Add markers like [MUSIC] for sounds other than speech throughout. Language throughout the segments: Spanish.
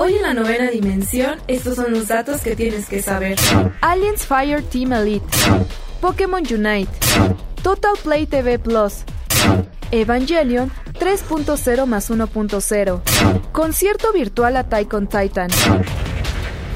Hoy en la novena dimensión, estos son los datos que tienes que saber. Aliens Fire Team Elite, Pokémon Unite, Total Play TV Plus, Evangelion 3.0 más 1.0, concierto virtual a Taikon Titan.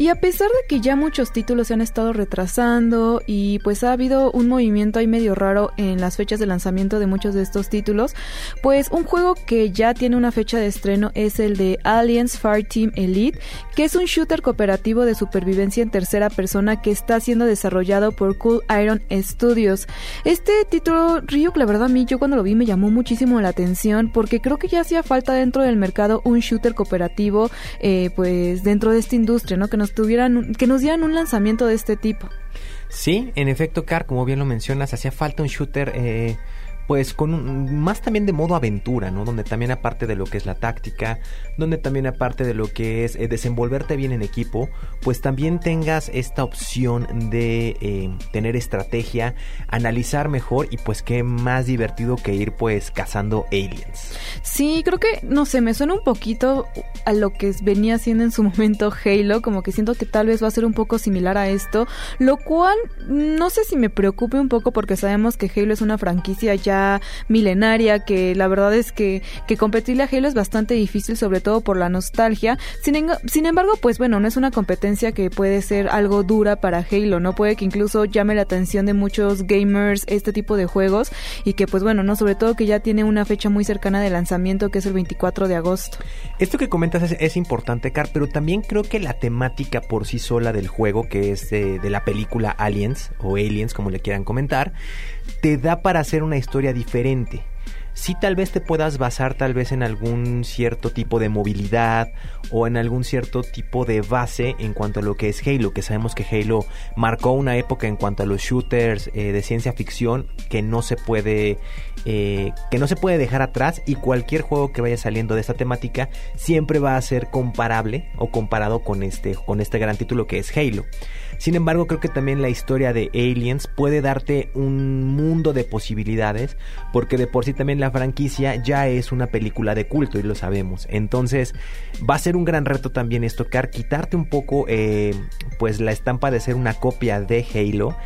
Y a pesar de que ya muchos títulos se han estado retrasando y pues ha habido un movimiento ahí medio raro en las fechas de lanzamiento de muchos de estos títulos, pues un juego que ya tiene una fecha de estreno es el de Aliens Fire Team Elite, que es un shooter cooperativo de supervivencia en tercera persona que está siendo desarrollado por Cool Iron Studios. Este título, Ryuk, la verdad a mí yo cuando lo vi me llamó muchísimo la atención porque creo que ya hacía falta dentro del mercado un shooter cooperativo eh, pues dentro de esta industria, ¿no? Que nos tuvieran, que nos dieran un lanzamiento de este tipo. Sí, en efecto, Car, como bien lo mencionas, hacía falta un shooter eh, pues con más también de modo aventura, ¿no? Donde también aparte de lo que es la táctica, donde también aparte de lo que es eh, desenvolverte bien en equipo, pues también tengas esta opción de eh, tener estrategia, analizar mejor y pues qué más divertido que ir pues cazando aliens. Sí, creo que, no sé, me suena un poquito a lo que venía haciendo en su [LAUGHS] momento Halo, como que siento que tal vez va a ser un poco similar a esto, lo cual no sé si me preocupe un poco porque sabemos que Halo es una franquicia ya milenaria, que la verdad es que, que competirle a Halo es bastante difícil, sobre todo por la nostalgia. Sin, sin embargo, pues bueno, no es una competencia que puede ser algo dura para Halo, ¿no? Puede que incluso llame la atención de muchos gamers este tipo de juegos y que pues bueno, no sobre todo que ya tiene una fecha muy cercana de lanzamiento que es el 24 de agosto. Esto que comentas es, importante, Car, pero también creo que la temática por sí sola del juego, que es de la película Aliens o Aliens, como le quieran comentar, te da para hacer una historia diferente. Si tal vez te puedas basar tal vez en algún cierto tipo de movilidad o en algún cierto tipo de base en cuanto a lo que es Halo, que sabemos que Halo marcó una época en cuanto a los shooters eh, de ciencia ficción que no se puede eh, que no se puede dejar atrás y cualquier juego que vaya saliendo de esta temática siempre va a ser comparable o comparado con este con este gran título que es Halo. Sin embargo, creo que también la historia de Aliens puede darte un mundo de posibilidades, porque de por sí también la franquicia ya es una película de culto y lo sabemos. Entonces, va a ser un gran reto también esto, quitarte un poco eh, pues la estampa de ser una copia de Halo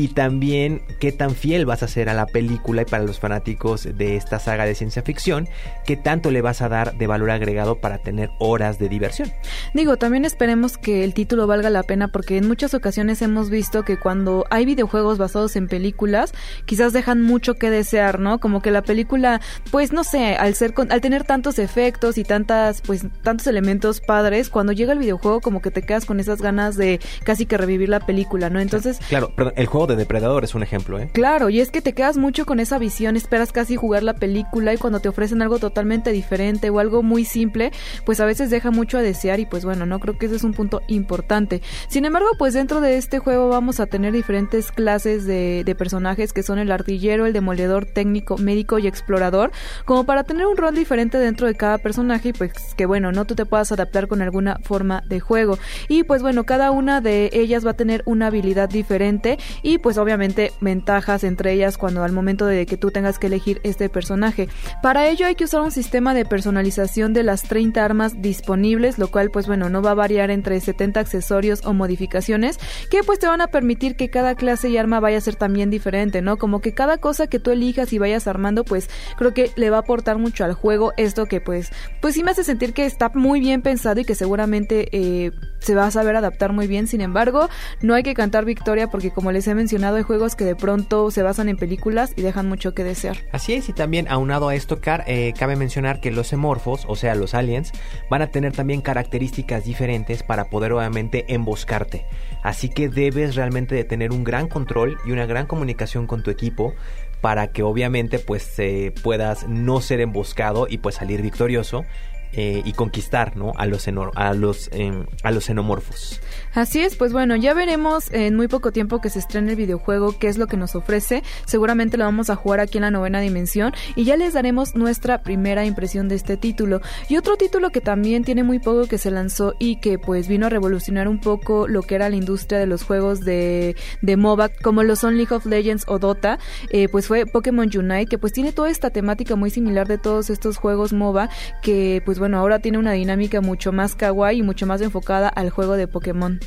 y también qué tan fiel vas a ser a la película y para los fanáticos de esta saga de ciencia ficción, qué tanto le vas a dar de valor agregado para tener horas de diversión. Digo, también esperemos que el título valga la pena porque en muchas ocasiones hemos visto que cuando hay videojuegos basados en películas, quizás dejan mucho que desear, ¿no? Como que la película, pues no sé, al ser al tener tantos efectos y tantas pues tantos elementos padres, cuando llega el videojuego como que te quedas con esas ganas de casi que revivir la película, ¿no? Entonces, claro, perdón, el juego de Depredador es un ejemplo, ¿eh? Claro, y es que te quedas mucho con esa visión, esperas casi jugar la película y cuando te ofrecen algo totalmente diferente o algo muy simple, pues a veces deja mucho a desear y pues bueno, no creo que ese es un punto importante. Sin embargo, pues dentro de este juego vamos a tener diferentes clases de, personajes que son el artillero, el demoledor, técnico, médico y explorador, como para tener un rol diferente dentro de cada personaje y pues que bueno, no tú te puedas adaptar con alguna forma de juego. Y pues bueno, cada una de ellas va a tener una habilidad diferente y y pues obviamente ventajas entre ellas cuando al momento de que tú tengas que elegir este personaje. Para ello hay que usar un sistema de personalización de las 30 armas disponibles, lo cual pues bueno, no va a variar entre 70 accesorios o modificaciones que pues te van a permitir que cada clase y arma vaya a ser también diferente, ¿no? Como que cada cosa que tú elijas y vayas armando pues creo que le va a aportar mucho al juego esto que pues pues sí me hace sentir que está muy bien pensado y que seguramente eh, se va a saber adaptar muy bien, sin embargo no hay que cantar victoria porque como les he mencionado hay juegos que de pronto se basan en películas y dejan mucho que desear. Así es, y también aunado a esto, Car, eh, cabe mencionar que los emorfos, o sea, los aliens, van a tener también características diferentes para poder obviamente emboscarte. Así que debes realmente de tener un gran control y una gran comunicación con tu equipo para que obviamente pues eh, puedas no ser emboscado y pues salir victorioso eh, y conquistar ¿no? a los, a, los, em, a los xenomorfos. Así es, pues bueno, ya veremos en muy poco tiempo que se estrene el videojuego qué es lo que nos ofrece. Seguramente lo vamos a jugar aquí en la novena dimensión y ya les daremos nuestra primera impresión de este título. Y otro título que también tiene muy poco que se lanzó y que pues vino a revolucionar un poco lo que era la industria de los juegos de, de MOBA, como lo son League of Legends o Dota, eh, pues fue Pokémon Unite, que pues tiene toda esta temática muy similar de todos estos juegos MOBA que pues bueno, ahora tiene una dinámica mucho más kawaii y mucho más enfocada al juego de Pokémon.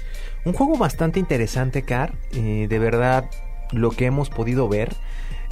Un juego bastante interesante, Car. Eh, de verdad, lo que hemos podido ver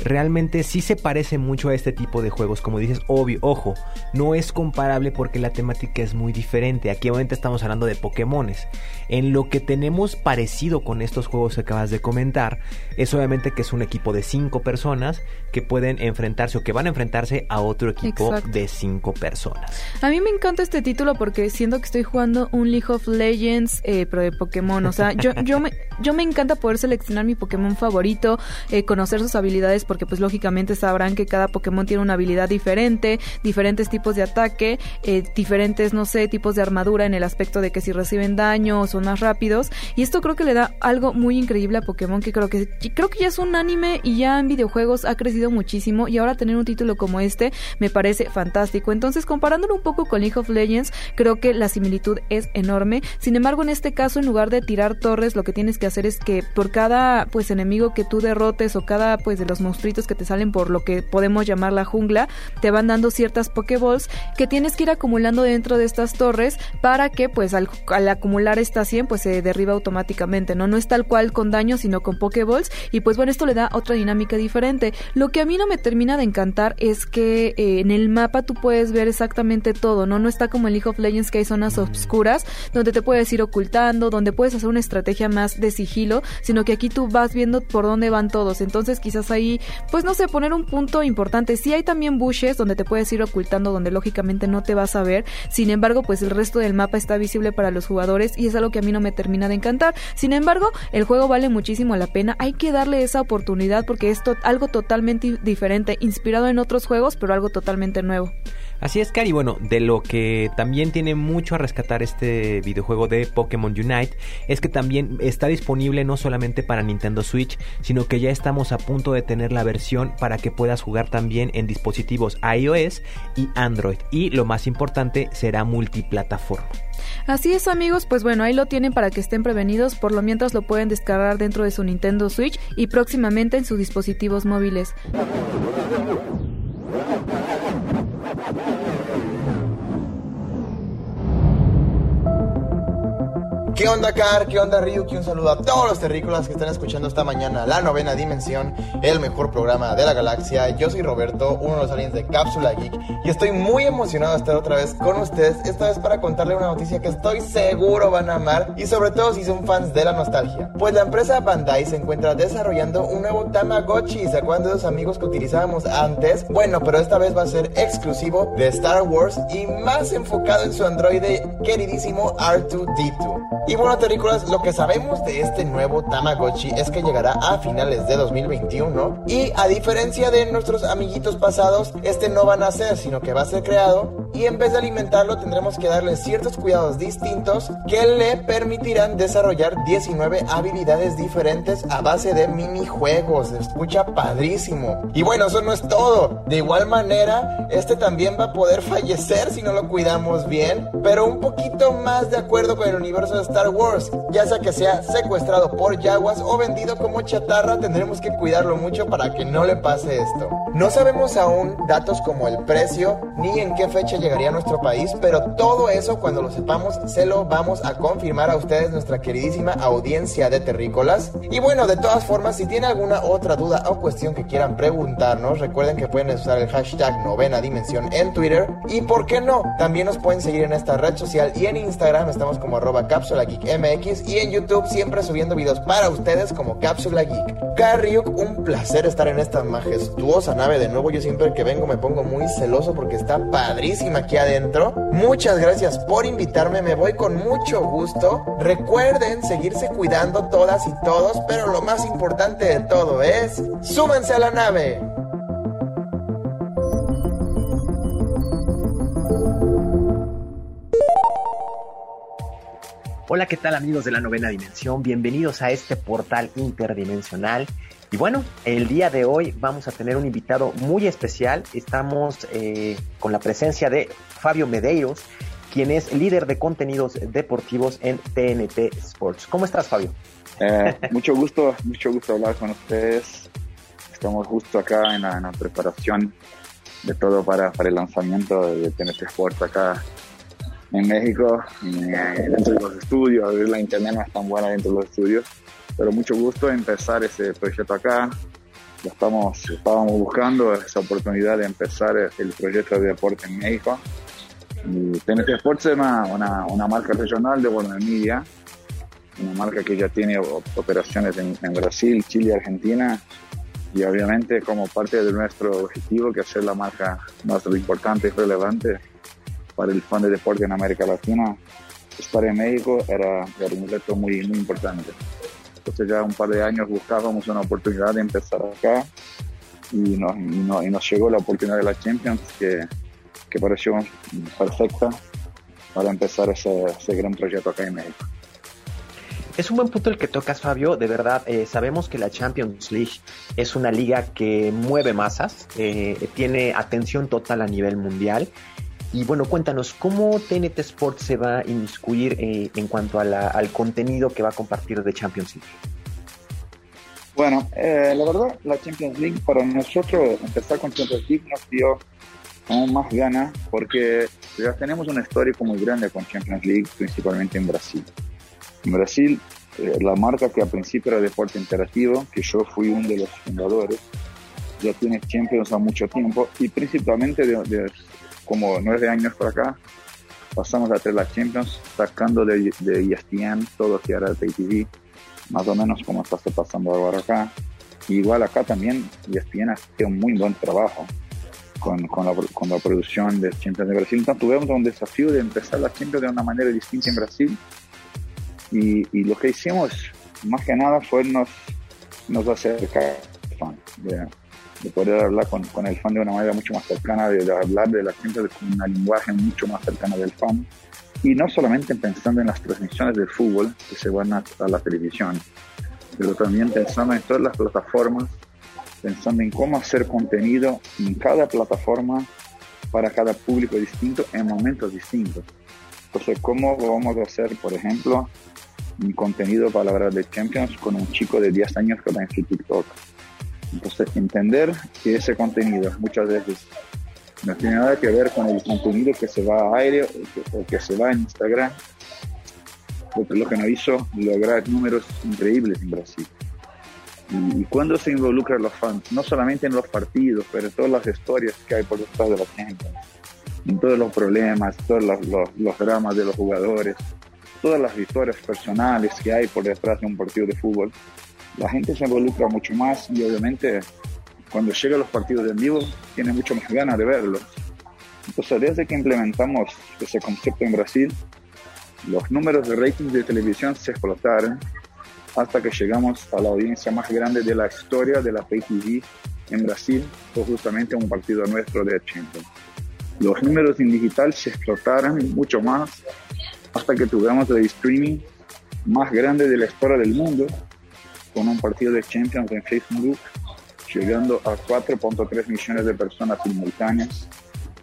realmente sí se parece mucho a este tipo de juegos. Como dices, obvio, ojo, no es comparable porque la temática es muy diferente. Aquí obviamente estamos hablando de Pokémones. En lo que tenemos parecido con estos juegos que acabas de comentar, es obviamente que es un equipo de cinco personas que pueden enfrentarse o que van a enfrentarse a otro equipo de cinco personas. A mí me encanta este título porque siento que estoy jugando un League of Legends, eh, pero de Pokémon. O sea, yo, [LAUGHS] yo, me, yo me encanta poder seleccionar mi Pokémon favorito, eh, conocer sus habilidades porque pues lógicamente sabrán que cada Pokémon tiene una habilidad diferente, diferentes tipos de ataque, eh, diferentes, no sé, tipos de armadura en el aspecto de que si reciben daño o son más rápidos. Y esto creo que le da algo muy increíble a Pokémon que creo que creo que ya es un anime y ya en videojuegos ha crecido muchísimo y ahora tener un título como este me parece fantástico. Entonces, comparándolo un poco con League of Legends, creo que la similitud es enorme. Sin embargo, en este caso, en lugar de tirar torres, lo que tienes que hacer es que por cada pues enemigo que tú derrotes o cada pues de los monstruos que te salen por lo que podemos llamar la jungla, te van dando ciertas Pokéballs que tienes que ir acumulando dentro de estas torres para que pues al, acumular estas 100 pues se derriba automáticamente, ¿no? No es tal cual con daño, sino con Pokéballs y pues bueno, esto le da otra dinámica diferente. Lo que a mí no me termina de encantar es que eh, en el mapa tú puedes ver exactamente todo, ¿no? No está como en League of Legends que hay zonas oscuras donde te puedes ir ocultando, donde puedes hacer una estrategia más de sigilo, sino que aquí tú vas viendo por dónde van todos. Entonces quizás ahí pues no sé, poner un punto importante. Sí hay también bushes donde te puedes ir ocultando, donde lógicamente no te vas a ver. Sin embargo, pues el resto del mapa está visible para los jugadores y es algo que a mí no me termina de encantar. Sin embargo, el juego vale muchísimo la pena. Hay que darle esa oportunidad porque es algo totalmente diferente, inspirado en otros juegos, pero algo totalmente nuevo. Así es, Cari. Bueno, de lo que también tiene mucho a rescatar este videojuego de Pokémon Unite es que también está disponible no solamente para Nintendo Switch, sino que ya estamos a punto de tener la versión para que puedas jugar también en dispositivos iOS y Android. Y lo más importante, será multiplataforma. Así es amigos, pues bueno, ahí lo tienen para que estén prevenidos, por lo mientras lo pueden descargar dentro de su Nintendo Switch y próximamente en sus dispositivos móviles. ¿Qué onda, Car? ¿Qué onda, Ryuki? Un saludo a todos los terrícolas que están escuchando esta mañana La Novena Dimensión, el mejor programa de la galaxia. Yo soy Roberto, uno de los aliens de Cápsula Geek, y estoy muy emocionado de estar otra vez con ustedes, esta vez para contarle una noticia que estoy seguro van a amar, y sobre todo si son fans de la nostalgia. Pues la empresa Bandai se encuentra desarrollando un nuevo Tamagotchi. ¿Se acuerdan de los amigos que utilizábamos antes? Bueno, pero esta vez va a ser exclusivo de Star Wars y más enfocado en su androide queridísimo R2D2. Y bueno, terrícolas, lo que sabemos de este nuevo Tamagotchi es que llegará a finales de 2021 y a diferencia de nuestros amiguitos pasados, este no va a nacer, sino que va a ser creado y en vez de alimentarlo tendremos que darle ciertos cuidados distintos que le permitirán desarrollar 19 habilidades diferentes a base de minijuegos. Escucha padrísimo. Y bueno, eso no es todo. De igual manera, este también va a poder fallecer si no lo cuidamos bien, pero un poquito más de acuerdo con el universo de Star Wars, ya sea que sea secuestrado por Jaguas o vendido como chatarra, tendremos que cuidarlo mucho para que no le pase esto. No sabemos aún datos como el precio ni en qué fecha llegaría a nuestro país, pero todo eso cuando lo sepamos se lo vamos a confirmar a ustedes, nuestra queridísima audiencia de terrícolas. Y bueno, de todas formas, si tiene alguna otra duda o cuestión que quieran preguntarnos, recuerden que pueden usar el hashtag novena dimensión en Twitter y por qué no, también nos pueden seguir en esta red social y en Instagram estamos como arroba cápsula geek y en YouTube siempre subiendo videos para ustedes como cápsula geek. Carryuk, un placer estar en esta majestuosa nave de nuevo. Yo siempre que vengo me pongo muy celoso porque está aquí adentro. Muchas gracias por invitarme, me voy con mucho gusto. Recuerden seguirse cuidando todas y todos, pero lo más importante de todo es, súbanse a la nave. Hola, ¿qué tal amigos de la novena dimensión? Bienvenidos a este portal interdimensional. Y bueno, el día de hoy vamos a tener un invitado muy especial. Estamos eh, con la presencia de Fabio Medeiros, quien es líder de contenidos deportivos en TNT Sports. ¿Cómo estás, Fabio? Eh, mucho gusto, mucho gusto hablar con ustedes. Estamos justo acá en la, preparación de todo para, el lanzamiento de TNT Sports acá en México, eh, dentro de los estudios. La internet no es tan buena dentro de los estudios, pero mucho gusto empezar ese proyecto acá. Ya estamos, estábamos buscando esa oportunidad de empezar el proyecto de deporte en México. Y TNT Sports es una, una, marca regional de Media, una marca que ya tiene operaciones en, en, Brasil, Chile Argentina. Y obviamente como parte de nuestro objetivo, que es ser la marca más importante y relevante para el fan de deporte en América Latina, estar en México era, era un reto muy importante. Entonces ya un par de años buscábamos una oportunidad de empezar acá y nos, llegó la oportunidad de la Champions que, pareció perfecta para empezar ese, ese gran proyecto acá en México. Es un buen punto el que tocas, Fabio. De verdad, eh, sabemos que la Champions League es una liga que mueve masas, eh, tiene atención total a nivel mundial y bueno, cuéntanos, ¿cómo TNT Sports se va a inmiscuir eh, en cuanto a la, al contenido que va a compartir de Champions League? Bueno, eh, la verdad, la Champions League para nosotros empezar con Champions League nos dio aún más ganas porque ya tenemos una historia muy grande con Champions League, principalmente en Brasil. En Brasil, eh, la marca que al principio era Deporte Interactivo, que yo fui uno de los fundadores, ya tiene Champions a mucho tiempo y principalmente de, de como nueve años por acá, pasamos a tener la Champions, sacando de, de ESPN todo lo que era de TV, más o menos como está pasando ahora acá. igual acá también ESPN ha hecho un muy buen trabajo con, con, la, con la producción de Champions de Brasil. Entonces tuvimos un desafío de empezar la Champions de una manera distinta en Brasil. Y, y lo que hicimos, más que nada, fue nos, nos acercar de, de poder hablar con, con, el fan de una manera mucho más cercana, de, hablar de la gente con un lenguaje mucho más cercano del fan. Y no solamente pensando en las transmisiones del fútbol que se van a, a la televisión, pero también pensando en todas las plataformas, pensando en cómo hacer contenido en cada plataforma para cada público distinto en momentos distintos. Entonces, ¿cómo vamos a hacer, por ejemplo, un contenido para hablar de Champions con un chico de 10 años que va en su TikTok? Entonces, entender que ese contenido muchas veces no tiene nada que ver con el contenido que se va a aire o que, se va en Instagram, porque lo que nos hizo lograr números increíbles en Brasil. Y, cuando se involucran los fans, no solamente en los partidos, pero en todas las historias que hay por detrás de la gente, en todos los problemas, todos los, los dramas de los jugadores, todas las historias personales que hay por detrás de un partido de fútbol, la gente se involucra mucho más y obviamente cuando llega los partidos en vivo tiene mucho más ganas de verlos. Entonces desde que implementamos ese concepto en Brasil, los números de ratings de televisión se explotaron hasta que llegamos a la audiencia más grande de la historia de la Pay TV en Brasil, fue justamente un partido nuestro de Champions. los números en digital se explotaron mucho más hasta que tuvimos el streaming más grande de la historia del mundo, con un partido de Champions en Facebook, llegando a 4.3 millones de personas simultáneas,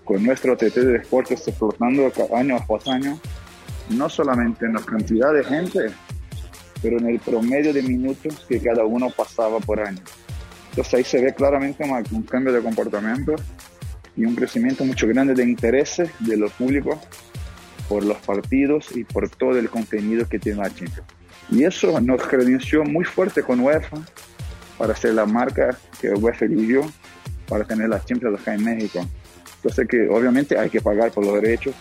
con nuestro TT de deportes explotando año a año, no solamente en la cantidad de gente, pero en el promedio de minutos que cada uno pasaba por año. Entonces ahí se ve claramente un cambio de comportamiento y un crecimiento mucho grande de intereses de los públicos por los partidos y por todo el contenido que tiene la Champions. Y eso nos credenció muy fuerte con UEFA para ser la marca que UEFA eligió para tener la Champions acá en México. Entonces que obviamente hay que pagar por los derechos.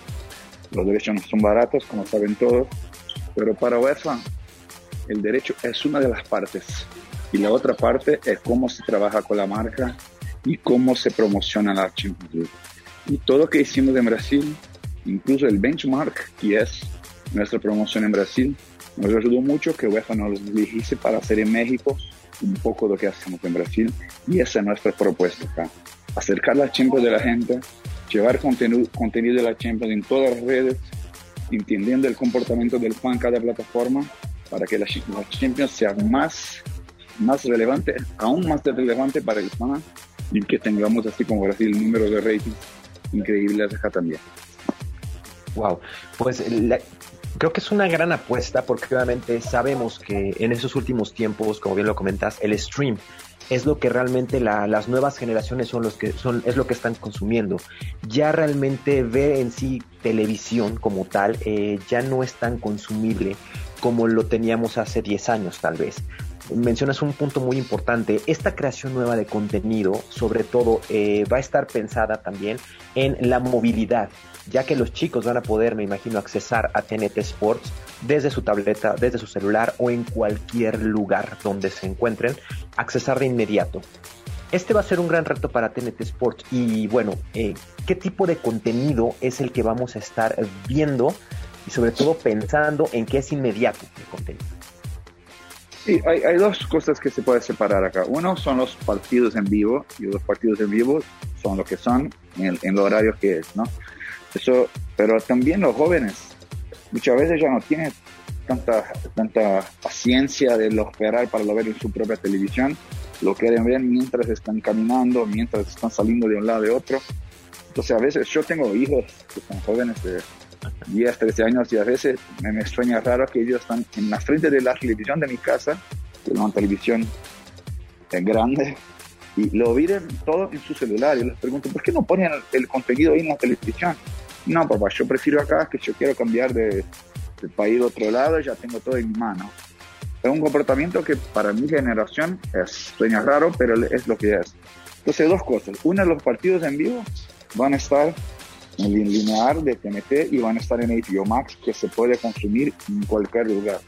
Los derechos no son baratos, como saben todos. Pero para UEFA el derecho es una de las partes. Y la otra parte es cómo se trabaja con la marca y cómo se promociona la Champions League. Y todo lo que hicimos en Brasil Incluso el benchmark, que es nuestra promoción en Brasil, nos ayudó mucho que UEFA nos dijese para hacer en México un poco lo que hacemos en Brasil. Y esa es nuestra propuesta acá. Acercar la Champions de la gente, llevar contenido, contenido de la Champions en todas las redes, entendiendo el comportamiento del fan cada plataforma, para que la, la Champions sea más, más relevante, aún más relevante para el fan y que tengamos así como Brasil números de rating increíbles acá también. Wow, pues creo que es una gran apuesta porque obviamente sabemos que en esos últimos tiempos, como bien lo comentas, el stream es lo que realmente las nuevas generaciones son los que son es lo que están consumiendo. Ya realmente ver en sí televisión como tal eh, ya no es tan consumible como lo teníamos hace 10 años tal vez mencionas un punto muy importante. Esta creación nueva de contenido, sobre todo, eh, va a estar pensada también en la movilidad, ya que los chicos van a poder, me imagino, accesar a TNT Sports desde su tableta, desde su celular o en cualquier lugar donde se encuentren, accesar de inmediato. Este va a ser un gran reto para TNT Sports y bueno, eh, ¿qué tipo de contenido es el que vamos a estar viendo y sobre todo pensando en que es inmediato el contenido? Sí, hay, dos cosas que se puede separar acá. Uno son los partidos en vivo y los partidos en vivo son lo que son en, en los horarios que es, ¿no? Eso, pero también los jóvenes muchas veces ya no tienen tanta, tanta paciencia de lo esperar para lo ver en su propia televisión. Lo quieren ver mientras están caminando, mientras están saliendo de un lado de otro. Entonces a veces yo tengo hijos que son jóvenes de 10, 13 años y a veces me, sueña raro que ellos están en la frente de la televisión de mi casa, que es una televisión grande, y lo miren todo en su celular. Y les pregunto, ¿por qué no ponen el, contenido ahí en la televisión? No, papá, yo prefiero acá que yo quiero cambiar de, país a otro lado, ya tengo todo en mi mano. Es un comportamiento que para mi generación es sueña raro, pero es lo que es. Entonces, dos cosas. Una, los partidos en vivo van a estar en lineal de TNT y van a estar en HBO Max que se puede consumir en cualquier lugar,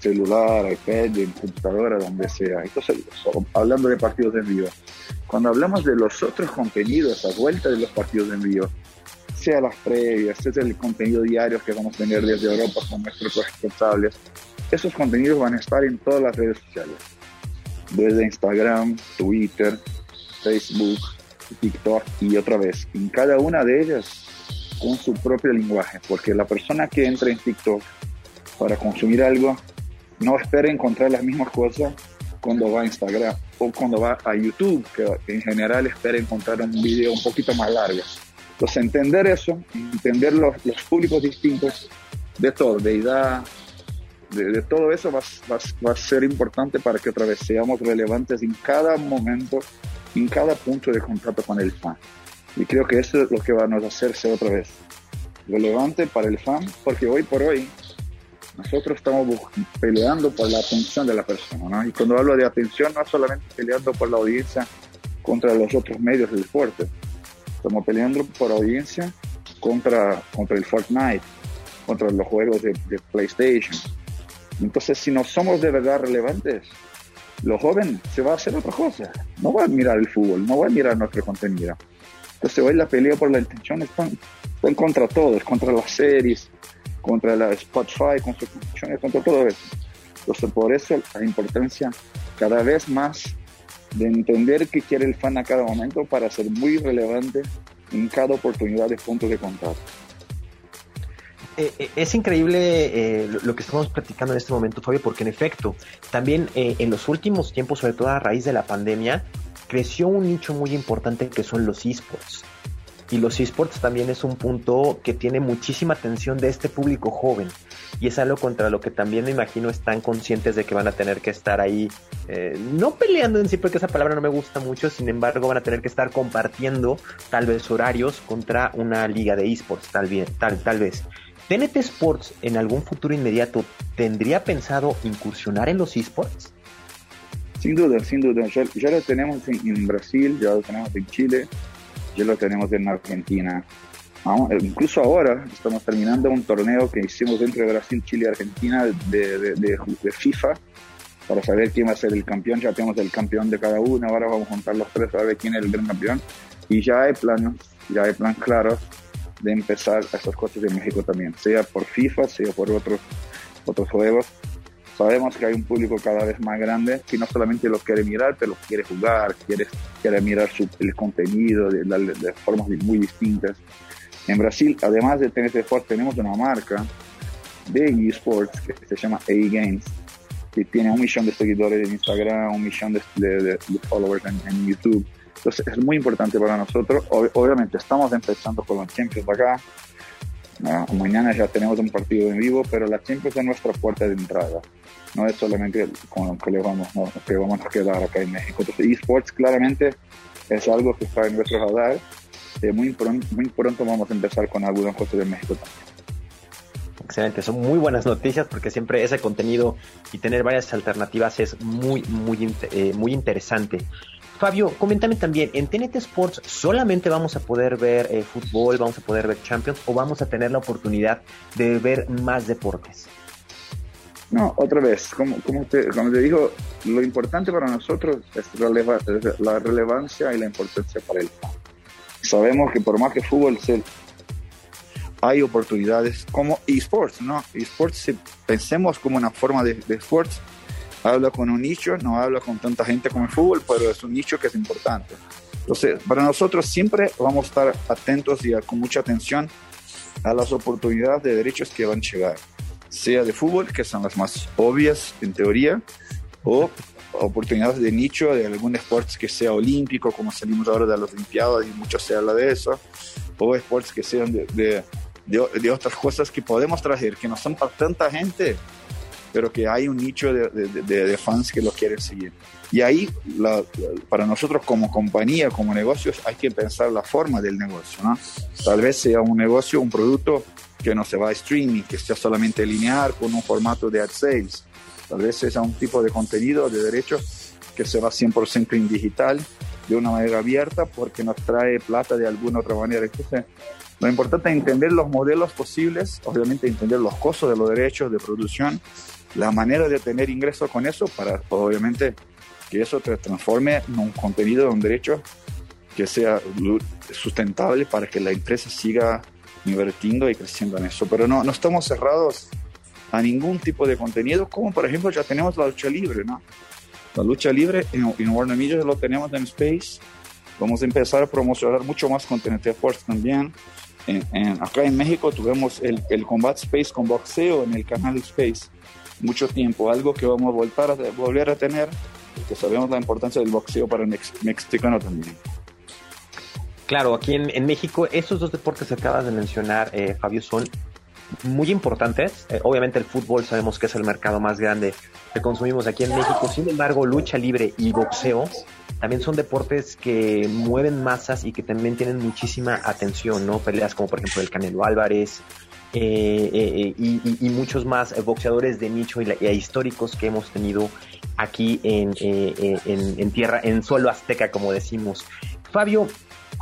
celular, iPad, computadora, donde sea. Entonces, hablando de partidos en vivo, cuando hablamos de los otros contenidos a vuelta de los partidos en vivo, sea las previas, sea el contenido diario que vamos a tener desde Europa con nuestros responsables, esos contenidos van a estar en todas las redes sociales, desde Instagram, Twitter, Facebook, TikTok y otra vez, en cada una de ellas con su propio lenguaje, porque la persona que entra en TikTok para consumir algo no espera encontrar las mismas cosas cuando va a Instagram o cuando va a YouTube, que en general espera encontrar un video un poquito más largo. Entonces, entender eso, entender los, los públicos distintos de todo, de edad, de, todo eso va, va, a ser importante para que otra vez seamos relevantes en cada momento, en cada punto de contacto con el fan. Y creo que eso es lo que va a nos hacerse otra vez relevante para el fan, porque hoy por hoy nosotros estamos peleando por la atención de la persona, ¿no? Y cuando hablo de atención, no solamente peleando por la audiencia contra los otros medios del deporte, estamos peleando por audiencia contra, contra el Fortnite, contra los juegos de, PlayStation. Entonces, si no somos de verdad relevantes, los jóvenes se va a hacer otra cosa. No va a mirar el fútbol, no va a mirar nuestro contenido. Entonces hoy la pelea por la intención está, en contra todos, contra las series, contra la Spotify, contra, contra todo eso. Entonces por eso la importancia cada vez más de entender qué quiere el fan a cada momento para ser muy relevante en cada oportunidad de puntos de contacto. Eh, eh, es increíble eh, lo que estamos platicando en este momento, Fabio, porque en efecto, también en los últimos tiempos, sobre todo a raíz de la pandemia, creció un nicho muy importante que son los esports. Y los esports también es un punto que tiene muchísima atención de este público joven. Y es algo contra lo que también me imagino están conscientes de que van a tener que estar ahí, no peleando en sí, porque esa palabra no me gusta mucho, sin embargo van a tener que estar compartiendo tal vez horarios contra una liga de esports, tal, bien, tal, tal vez. ¿TNT Sports en algún futuro inmediato tendría pensado incursionar en los esports? Sin duda, sin duda. Ya, lo tenemos en, Brasil, ya lo tenemos en Chile, ya lo tenemos en Argentina. incluso ahora estamos terminando un torneo que hicimos dentro de Brasil, Chile y Argentina de, FIFA para saber quién va a ser el campeón. Ya tenemos el campeón de cada uno, ahora vamos a juntar los tres para ver quién es el gran campeón. Y ya hay planos, ya hay planes claros de empezar estas cosas en México también, sea por FIFA, sea por otros, otros juegos. Sabemos que hay un público cada vez más grande que no solamente lo quiere mirar, pero quiere jugar, quiere, quiere mirar su, el contenido de, de, formas muy distintas. En Brasil, además de tener Sports, tenemos una marca de esports que se llama A Games, que tiene un millón de seguidores en Instagram, un millón de, de followers en, en YouTube entonces es muy importante para nosotros. obviamente estamos empezando con los Champions acá. Mañana ya tenemos un partido en vivo, pero la Champions es nuestra puerta de entrada. No es solamente con lo que, vamos, que vamos a quedar acá en México. Esports claramente es algo que está en nuestro radar. Eh, muy, pronto, muy pronto vamos a empezar con algunas cosas de México también. Excelente, son muy buenas noticias porque siempre ese contenido y tener varias alternativas es muy, muy, eh, muy interesante. Fabio, coméntame también, ¿en TNT Sports solamente vamos a poder ver eh, fútbol, vamos a poder ver Champions o vamos a tener la oportunidad de ver más deportes? No, otra vez, como, como, te, digo, lo importante para nosotros es la relevancia y la importancia para el Sabemos que por más que fútbol se, hay oportunidades como esports, ¿no? Esports, si pensemos como una forma de, de sports, habla con un nicho, no habla con tanta gente como el fútbol, pero es un nicho que es importante. Entonces, para nosotros siempre vamos a estar atentos y con mucha atención a las oportunidades de derechos que van a llegar, sea de fútbol, que son las más obvias en teoría, o oportunidades de nicho de algún deporte que sea olímpico, como salimos ahora de las Olimpiadas y mucho se habla de eso, o deportes que sean de, de, de, otras cosas que podemos traer, que no son para tanta gente, pero que hay un nicho de, de, fans que lo quieren seguir. Y ahí, para nosotros como compañía, como negocios, hay que pensar la forma del negocio. ¿no? Tal vez sea un negocio, un producto que no se va a streaming, que sea solamente lineal con un formato de ad sales. Tal vez sea un tipo de contenido, de derechos, que se va 100% en digital, de una manera abierta, porque nos trae plata de alguna otra manera. Entonces, lo importante es entender los modelos posibles, obviamente entender los costos de los derechos de producción la manera de tener ingresos con eso para, obviamente, que eso te transforme en un contenido, un derecho que sea sustentable para que la empresa siga invirtiendo y creciendo en eso. Pero no, no estamos cerrados a ningún tipo de contenido, como por ejemplo ya tenemos la lucha libre, ¿no? La lucha libre en, en Warner lo tenemos en Space. Vamos a empezar a promocionar mucho más contenido Force también. En, acá en México tuvimos el, el Combat Space con boxeo en el canal Space mucho tiempo, algo que vamos a volver a, volver a tener, que sabemos la importancia del boxeo para el mexicano también. Claro, aquí en, México, esos dos deportes que acabas de mencionar, eh, Fabio, son muy importantes. Eh, obviamente el fútbol sabemos que es el mercado más grande que consumimos aquí en México. Sin embargo, lucha libre y boxeo también son deportes que mueven masas y que también tienen muchísima atención, ¿no? Peleas como por ejemplo el Canelo Álvarez, eh, eh, eh, y, muchos más boxeadores de nicho y, históricos que hemos tenido aquí en, en, tierra, en suelo azteca, como decimos. Fabio,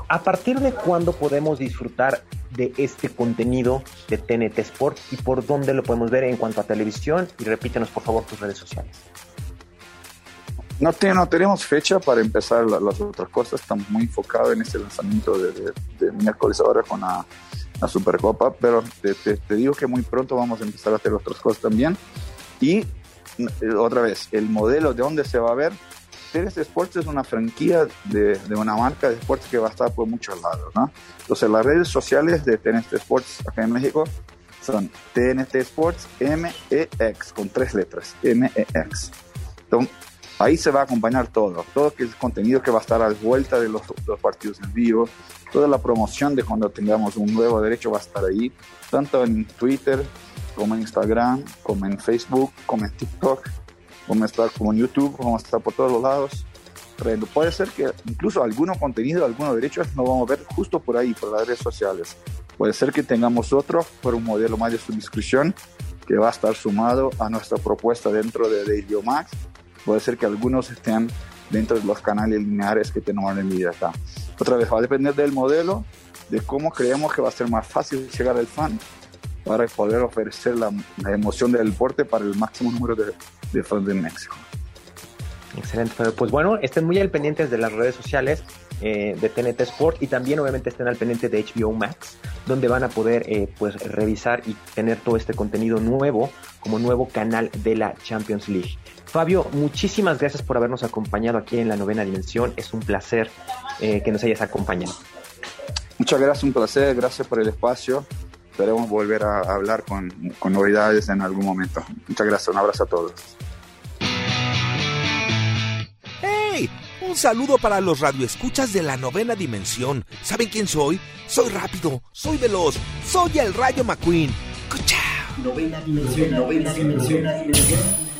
¿a partir de cuándo podemos disfrutar de este contenido de TNT Sport y por dónde lo podemos ver en cuanto a televisión? Y repítenos, por favor, tus redes sociales. No, tenemos fecha para empezar las otras cosas. Estamos muy enfocados en este lanzamiento de, de, de miércoles ahora con la la Supercopa, pero te, digo que muy pronto vamos a empezar a hacer otras cosas también. Y eh, otra vez, el modelo de dónde se va a ver TNT Sports es una franquicia de, de, una marca de sports que va a estar por muchos lados, ¿no? Entonces las redes sociales de TNT Sports acá en México son TNT Sports MEX con tres letras, MEX. Entonces, ahí se va a acompañar todo, todo el contenido que va a estar a la vuelta de los, los partidos en vivo, toda la promoción de cuando tengamos un nuevo derecho va a estar ahí, tanto en Twitter como en Instagram, como en Facebook, como en TikTok vamos a estar como en YouTube, vamos a estar por todos los lados. Pero puede ser que incluso algunos contenido, algunos derechos no vamos a ver justo por ahí, por las redes sociales. Puede ser que tengamos otro por un modelo más de suscripción que va a estar sumado a nuestra propuesta dentro de Daily Max. Puede ser que algunos estén dentro de los canales lineares que tenemos en vida acá. Otra vez, va a depender del modelo, de cómo creemos que va a ser más fácil llegar al fan para poder ofrecer la, emoción del deporte para el máximo número de, de fans de México. Excelente, pues bueno, estén muy al pendientes de las redes sociales eh, de TNT Sport y también obviamente estén al pendiente de HBO Max, donde van a poder eh, pues revisar y tener todo este contenido nuevo como nuevo canal de la Champions League. Fabio, muchísimas gracias por habernos acompañado aquí en la novena dimensión. Es un placer eh, que nos hayas acompañado. Muchas gracias, un placer, gracias por el espacio esperemos volver a hablar con, con novedades en algún momento. Muchas gracias, un abrazo a todos. ¡Hey! Un saludo para los radioescuchas de la novena dimensión. ¿Saben quién soy? Soy rápido, soy veloz, soy el Rayo McQueen. ¡Cucha! Novena dimensión, novena dimensión, novena dimensión.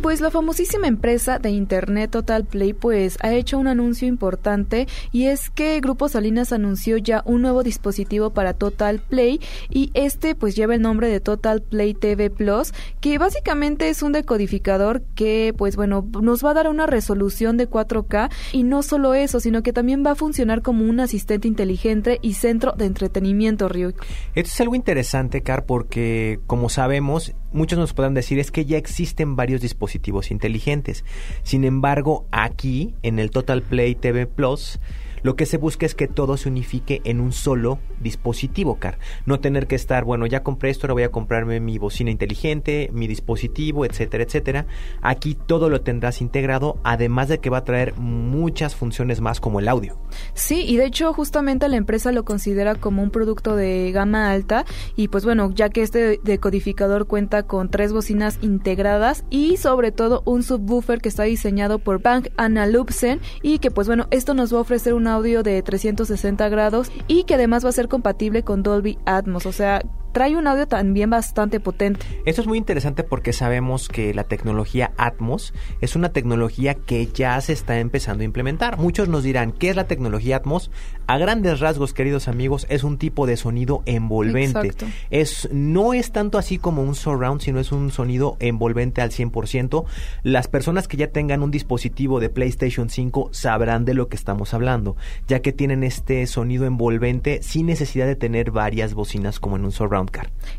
Pues la famosísima empresa de internet Total Play pues ha hecho un anuncio importante y es que Grupo Salinas anunció ya un nuevo dispositivo para Total Play y este pues lleva el nombre de Total Play TV Plus que básicamente es un decodificador que pues bueno nos va a dar una resolución de 4K y no solo eso sino que también va a funcionar como un asistente inteligente y centro de entretenimiento Ryuk. Esto es algo interesante Car porque como sabemos muchos nos puedan decir es que ya existen varios dispositivos inteligentes. Sin embargo, aquí en el Total Play TV Plus lo que se busca es que todo se unifique en un solo dispositivo, Car. No tener que estar, bueno, ya compré esto, ahora voy a comprarme mi bocina inteligente, mi dispositivo, etcétera, etcétera. Aquí todo lo tendrás integrado, además de que va a traer muchas funciones más como el audio. Sí, y de hecho justamente la empresa lo considera como un producto de gama alta y pues bueno, ya que este decodificador cuenta con tres bocinas integradas y sobre todo un subwoofer que está diseñado por Bank Analupsen y que pues bueno, esto nos va a ofrecer una audio de 360 grados y que además va a ser compatible con Dolby Atmos, o sea, trae un audio también bastante potente. Esto es muy interesante porque sabemos que la tecnología Atmos es una tecnología que ya se está empezando a implementar. Muchos nos dirán, ¿qué es la tecnología Atmos? A grandes rasgos, queridos amigos, es un tipo de sonido envolvente. Exacto. Es no es tanto así como un surround, sino es un sonido envolvente al 100%. Las personas que ya tengan un dispositivo de PlayStation 5 sabrán de lo que estamos hablando, ya que tienen este sonido envolvente sin necesidad de tener varias bocinas como en un surround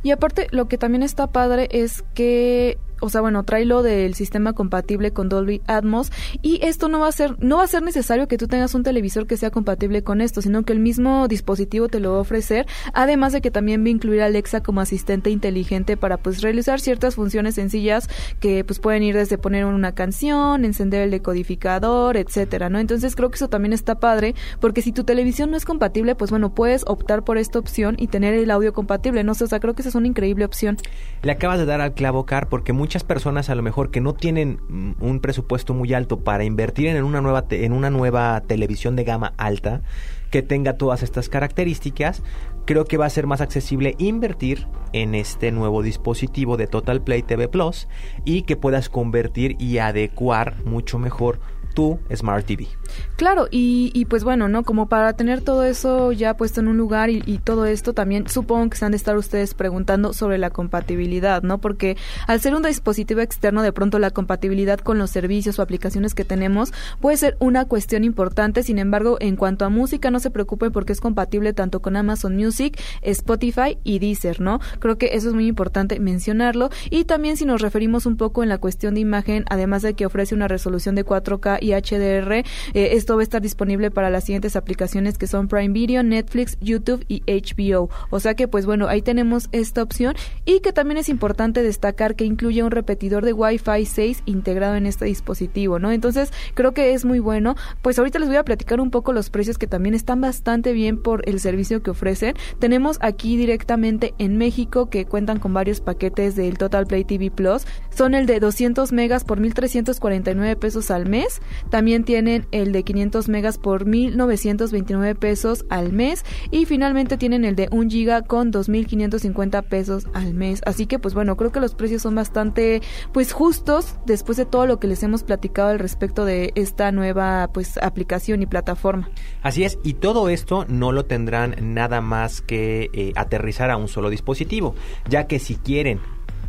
Y aparte, lo que también está padre es que o sea, bueno, trae lo del sistema compatible con Dolby Atmos y esto no va a ser no va a ser necesario que tú tengas un televisor que sea compatible con esto, sino que el mismo dispositivo te lo va a ofrecer, además de que también va a incluir a Alexa como asistente inteligente para pues realizar ciertas funciones sencillas que pues pueden ir desde poner una canción, encender el decodificador, etcétera, ¿no? Entonces creo que eso también está padre, porque si tu televisión no es compatible, pues bueno, puedes optar por esta opción y tener el audio compatible, no sé, o sea, creo que esa es una increíble opción. Le acabas de dar al clavo car porque muchas personas a lo mejor que no tienen mm, un presupuesto muy alto para invertir en una nueva en una nueva televisión de gama alta que tenga todas estas características, creo que va a ser más accesible invertir en este nuevo dispositivo de Total Play TV Plus y que puedas convertir y adecuar mucho mejor tu Smart TV. Claro, y, pues bueno, ¿no? Como para tener todo eso ya puesto en un lugar y, y, todo esto, también supongo que se han de estar ustedes preguntando sobre la compatibilidad, ¿no? Porque al ser un dispositivo externo, de pronto la compatibilidad con los servicios o aplicaciones que tenemos puede ser una cuestión importante. Sin embargo, en cuanto a música, no se preocupen porque es compatible tanto con Amazon Music, Spotify y Deezer, ¿no? Creo que eso es muy importante mencionarlo. Y también si nos referimos un poco en la cuestión de imagen, además de que ofrece una resolución de 4K y HDR. Eh, esto va a estar disponible para las siguientes aplicaciones que son Prime Video, Netflix, YouTube y HBO. O sea que pues bueno, ahí tenemos esta opción y que también es importante destacar que incluye un repetidor de Wi-Fi 6 integrado en este dispositivo, ¿no? Entonces creo que es muy bueno. Pues ahorita les voy a platicar un poco los precios que también están bastante bien por el servicio que ofrecen. Tenemos aquí directamente en México que cuentan con varios paquetes del Total Play TV Plus. Son el de 200 megas por 1.349 pesos al mes. También tienen el de 500 megas por 1.929 pesos al mes. Y finalmente tienen el de 1 giga con 2.550 pesos al mes. Así que pues bueno, creo que los precios son bastante pues justos después de todo lo que les hemos platicado al respecto de esta nueva pues aplicación y plataforma. Así es, y todo esto no lo tendrán nada más que eh, aterrizar a un solo dispositivo, ya que si quieren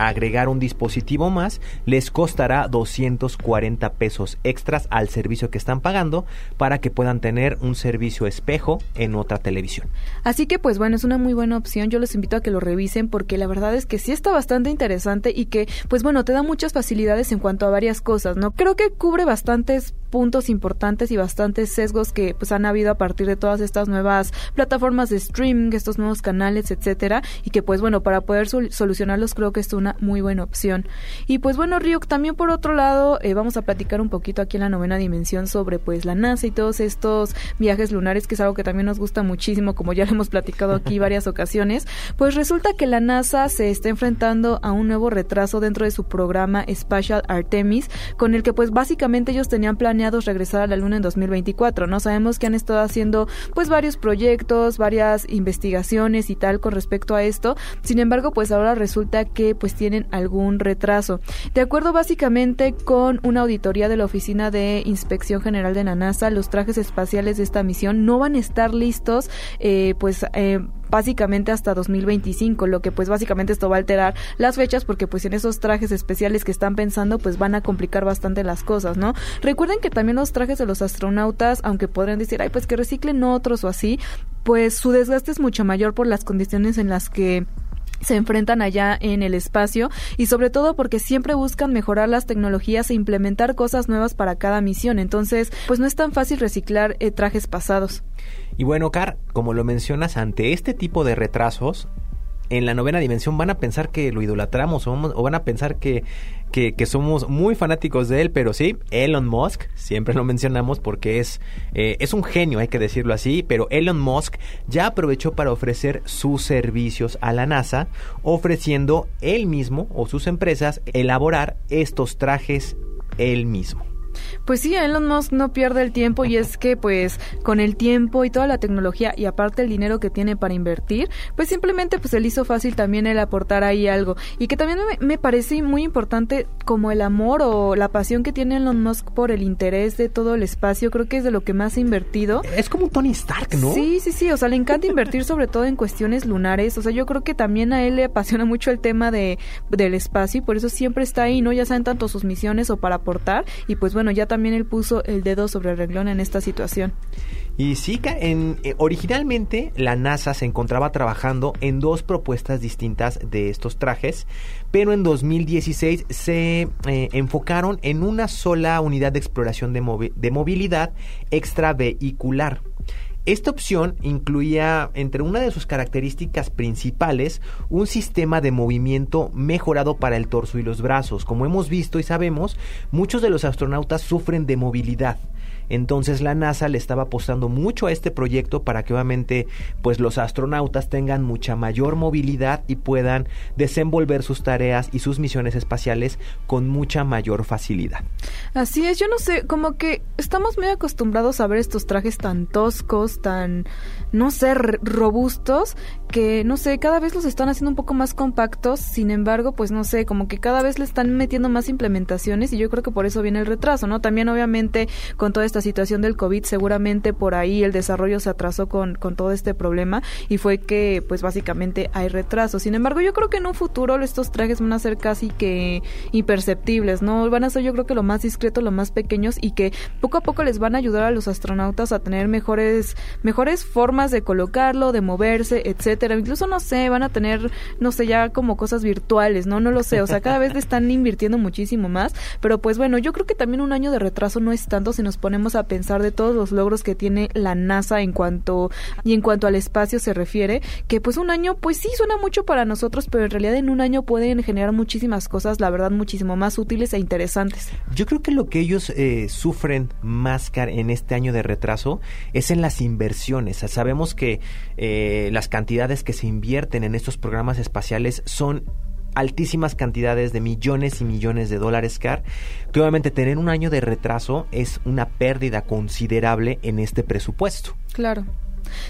agregar un dispositivo más, les costará 240 pesos extras al servicio que están pagando para que puedan tener un servicio espejo en otra televisión. Así que pues bueno, es una muy buena opción. Yo los invito a que lo revisen porque la verdad es que sí está bastante interesante y que pues bueno, te da muchas facilidades en cuanto a varias cosas, ¿no? Creo que cubre bastantes puntos importantes y bastantes sesgos que pues han habido a partir de todas estas nuevas plataformas de streaming, estos nuevos canales, etcétera, y que pues bueno, para poder solucionarlos creo que es una muy buena opción. Y pues bueno, Ryuk, también por otro lado, eh, vamos a platicar un poquito aquí en la novena dimensión sobre pues la NASA y todos estos viajes lunares, que es algo que también nos gusta muchísimo, como ya lo hemos platicado aquí [LAUGHS] varias ocasiones. Pues resulta que la NASA se está enfrentando a un nuevo retraso dentro de su programa Spatial Artemis, con el que pues básicamente ellos tenían planeados regresar a la Luna en 2024, ¿no? Sabemos que han estado haciendo pues varios proyectos, varias investigaciones y tal con respecto a esto. Sin embargo, pues ahora resulta que pues tienen algún retraso. De acuerdo básicamente con una auditoría de la Oficina de Inspección General de la NASA, los trajes espaciales de esta misión no van a estar listos eh, pues eh, básicamente hasta 2025, lo que pues básicamente esto va a alterar las fechas porque pues en esos trajes especiales que están pensando pues van a complicar bastante las cosas, ¿no? Recuerden que también los trajes de los astronautas, aunque podrían decir, ay pues que reciclen otros o así, pues su desgaste es mucho mayor por las condiciones en las que se enfrentan allá en el espacio y sobre todo porque siempre buscan mejorar las tecnologías e implementar cosas nuevas para cada misión. Entonces, pues no es tan fácil reciclar eh, trajes pasados. Y bueno, Car, como lo mencionas, ante este tipo de retrasos, en la novena dimensión van a pensar que lo idolatramos o, van a pensar que, que, somos muy fanáticos de él, pero sí, Elon Musk, siempre lo mencionamos porque es, eh, es un genio, hay que decirlo así, pero Elon Musk ya aprovechó para ofrecer sus servicios a la NASA, ofreciendo él mismo o sus empresas elaborar estos trajes él mismo. Pues sí, Elon Musk no pierde el tiempo y es que pues con el tiempo y toda la tecnología y aparte el dinero que tiene para invertir, pues simplemente pues él hizo fácil también el aportar ahí algo y que también me, parece muy importante como el amor o la pasión que tiene Elon Musk por el interés de todo el espacio, creo que es de lo que más ha invertido. Es como Tony Stark, ¿no? Sí, sí, sí, o sea, le encanta invertir sobre todo en cuestiones lunares, o sea, yo creo que también a él le apasiona mucho el tema de del espacio y por eso siempre está ahí, ¿no? Ya saben tanto sus misiones o para aportar y pues bueno, ya también él puso el dedo sobre el renglón en esta situación. Y sí, en, eh, originalmente la NASA se encontraba trabajando en dos propuestas distintas de estos trajes, pero en 2016 se eh, enfocaron en una sola unidad de exploración de, de movilidad extravehicular. Esta opción incluía entre una de sus características principales un sistema de movimiento mejorado para el torso y los brazos. Como hemos visto y sabemos, muchos de los astronautas sufren de movilidad. Entonces la NASA le estaba apostando mucho a este proyecto para que obviamente pues los astronautas tengan mucha mayor movilidad y puedan desenvolver sus tareas y sus misiones espaciales con mucha mayor facilidad. Así es, yo no sé, como que estamos muy acostumbrados a ver estos trajes tan toscos, tan, no sé, robustos, que no sé, cada vez los están haciendo un poco más compactos, sin embargo, pues no sé, como que cada vez le están metiendo más implementaciones y yo creo que por eso viene el retraso, ¿no? También obviamente con toda esta esta situación del COVID, seguramente por ahí el desarrollo se atrasó con, con todo este problema y fue que pues básicamente hay retraso. Sin embargo, yo creo que en un futuro estos trajes van a ser casi que imperceptibles, ¿no? Van a ser yo creo que lo más discreto, lo más pequeños y que poco a poco les van a ayudar a los astronautas a tener mejores mejores formas de colocarlo, de moverse, etcétera. Incluso no sé, van a tener no sé ya como cosas virtuales, ¿no? No lo sé, o sea, cada vez le están invirtiendo muchísimo más, pero pues bueno, yo creo que también un año de retraso no es tanto si nos ponemos a pensar de todos los logros que tiene la NASA en cuanto y en cuanto al espacio se refiere, que pues un año pues sí suena mucho para nosotros, pero en realidad en un año pueden generar muchísimas cosas, la verdad, muchísimo más útiles e interesantes. Yo creo que lo que ellos eh, sufren más en este año de retraso es en las inversiones. Sabemos que eh, las cantidades que se invierten en estos programas espaciales son altísimas cantidades de millones y millones de dólares, Car, que obviamente tener un año de retraso es una pérdida considerable en este presupuesto. Claro.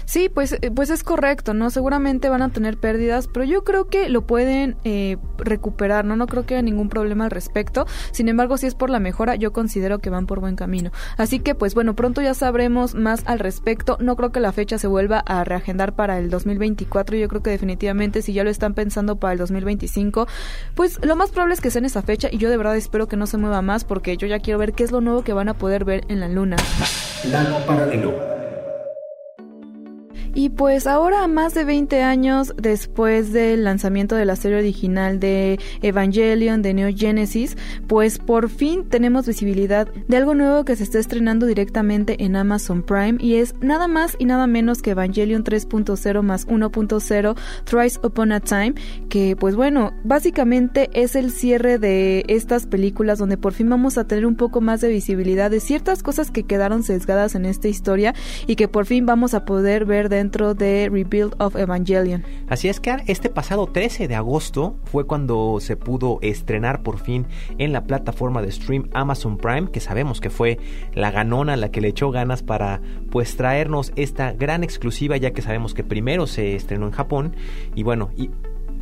Sí, pues, eh, pues es correcto, ¿no? Seguramente van a tener pérdidas, pero yo creo que lo pueden eh, recuperar, ¿no? No creo que haya ningún problema al respecto. Sin embargo, si es por la mejora, yo considero que van por buen camino. Así que, pues bueno, pronto ya sabremos más al respecto. No creo que la fecha se vuelva a reagendar para el 2024. Yo creo que definitivamente, si ya lo están pensando para el 2025, pues lo más probable es que sea en esa fecha y yo de verdad espero que no se mueva más porque yo ya quiero ver qué es lo nuevo que van a poder ver en la luna. Y pues ahora, más de 20 años después del lanzamiento de la serie original de Evangelion, de Neo Genesis, pues por fin tenemos visibilidad de algo nuevo que se está estrenando directamente en Amazon Prime y es nada más y nada menos que Evangelion 3.0 más 1.0 Thrice Upon a Time, que pues bueno, básicamente es el cierre de estas películas donde por fin vamos a tener un poco más de visibilidad de ciertas cosas que quedaron sesgadas en esta historia y que por fin vamos a poder ver de dentro de Rebuild of Evangelion. Así es que este pasado 13 de agosto fue cuando se pudo estrenar por fin en la plataforma de stream Amazon Prime, que sabemos que fue la ganona la que le echó ganas para pues traernos esta gran exclusiva, ya que sabemos que primero se estrenó en Japón y bueno, y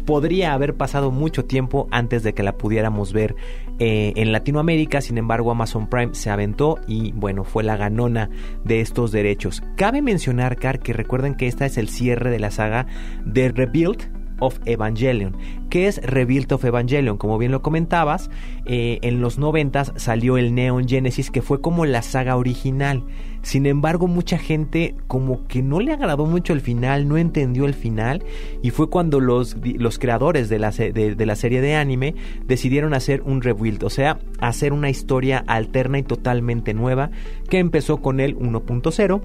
podría haber pasado mucho tiempo antes de que la pudiéramos ver eh, en Latinoamérica, sin embargo Amazon Prime se aventó y bueno, fue la ganona de estos derechos. Cabe mencionar, Car, que recuerden que esta es el cierre de la saga de Rebuild of Evangelion. ¿Qué es Rebuild of Evangelion? Como bien lo comentabas, eh, en los noventas salió el Neon Genesis que fue como la saga original. Sin embargo, mucha gente como que no le agradó mucho el final, no entendió el final y fue cuando los, los creadores de la, de la serie de anime decidieron hacer un rebuild, o sea, hacer una historia alterna y totalmente nueva que empezó con el 1.0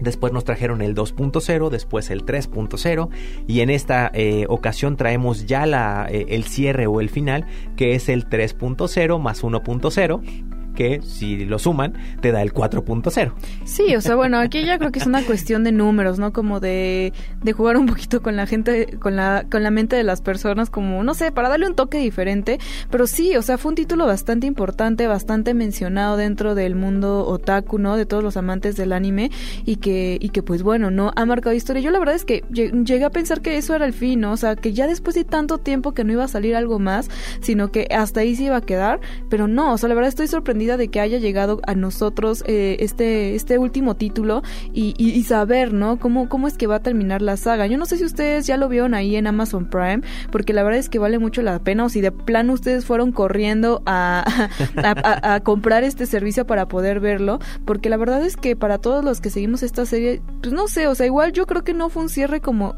Después nos trajeron el 2.0, después el 3.0 y en esta eh, ocasión traemos ya la, eh, el cierre o el final que es el 3.0 más 1.0 que si lo suman te da el 4.0. Sí, o sea, bueno, aquí ya creo que es una cuestión de números, ¿no? Como de, de jugar un poquito con la gente, con la, con la mente de las personas, como, no sé, para darle un toque diferente. Pero sí, o sea, fue un título bastante importante, bastante mencionado dentro del mundo otaku, ¿no? De todos los amantes del anime y que, y que pues bueno, ¿no? Ha marcado historia. Yo la verdad es que llegué a pensar que eso era el fin, ¿no? O sea, que ya después de tanto tiempo que no iba a salir algo más, sino que hasta ahí se iba a quedar. Pero no, o sea, la verdad estoy sorprendida de que haya llegado a nosotros eh, este, este último título y, saber, ¿no? Cómo, cómo es que va a terminar la saga. Yo no sé si ustedes ya lo vieron ahí en Amazon Prime, porque la verdad es que vale mucho la pena, o si de plano ustedes fueron corriendo a, a, comprar este servicio para poder verlo, porque la verdad es que para todos los que seguimos esta serie, pues no sé, o sea, igual yo creo que no fue un cierre como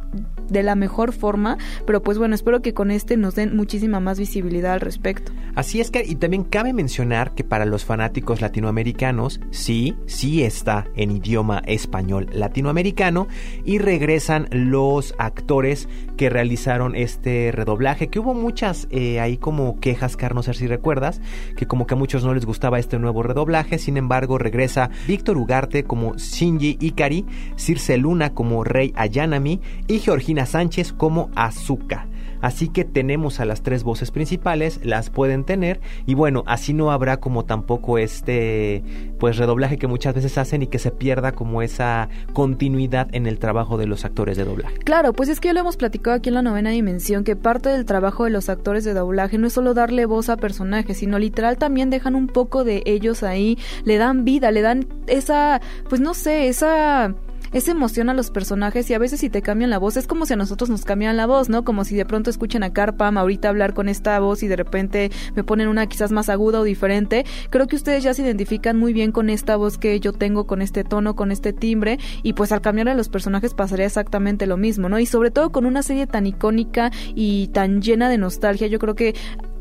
de la mejor forma, pero pues bueno, espero que con este nos den muchísima más visibilidad al respecto. Así es que, y también cabe mencionar que para los fanáticos latinoamericanos, sí, sí está en idioma español latinoamericano y regresan los actores que realizaron este redoblaje, que hubo muchas eh, ahí como quejas, Carlos, si recuerdas, que como que a muchos no les gustaba este nuevo redoblaje, sin embargo regresa Víctor Ugarte como Shinji Ikari, Circe Luna como Rey Ayanami y Georgina Sánchez como Azuka. Así que tenemos a las tres voces principales, las pueden tener y bueno, así no habrá como tampoco este pues redoblaje que muchas veces hacen y que se pierda como esa continuidad en el trabajo de los actores de doblaje. Claro, pues es que ya lo hemos platicado aquí en la novena dimensión que parte del trabajo de los actores de doblaje no es solo darle voz a personajes, sino literal también dejan un poco de ellos ahí, le dan vida, le dan esa pues no sé, esa esa emoción a los personajes y a veces si te cambian la voz es como si a nosotros nos cambian la voz, ¿no? Como si de pronto escuchen a Carpam ahorita hablar con esta voz y de repente me ponen una quizás más aguda o diferente. Creo que ustedes ya se identifican muy bien con esta voz que yo tengo, con este tono, con este timbre y pues al cambiar a los personajes pasaría exactamente lo mismo, ¿no? Y sobre todo con una serie tan icónica y tan llena de nostalgia, yo creo que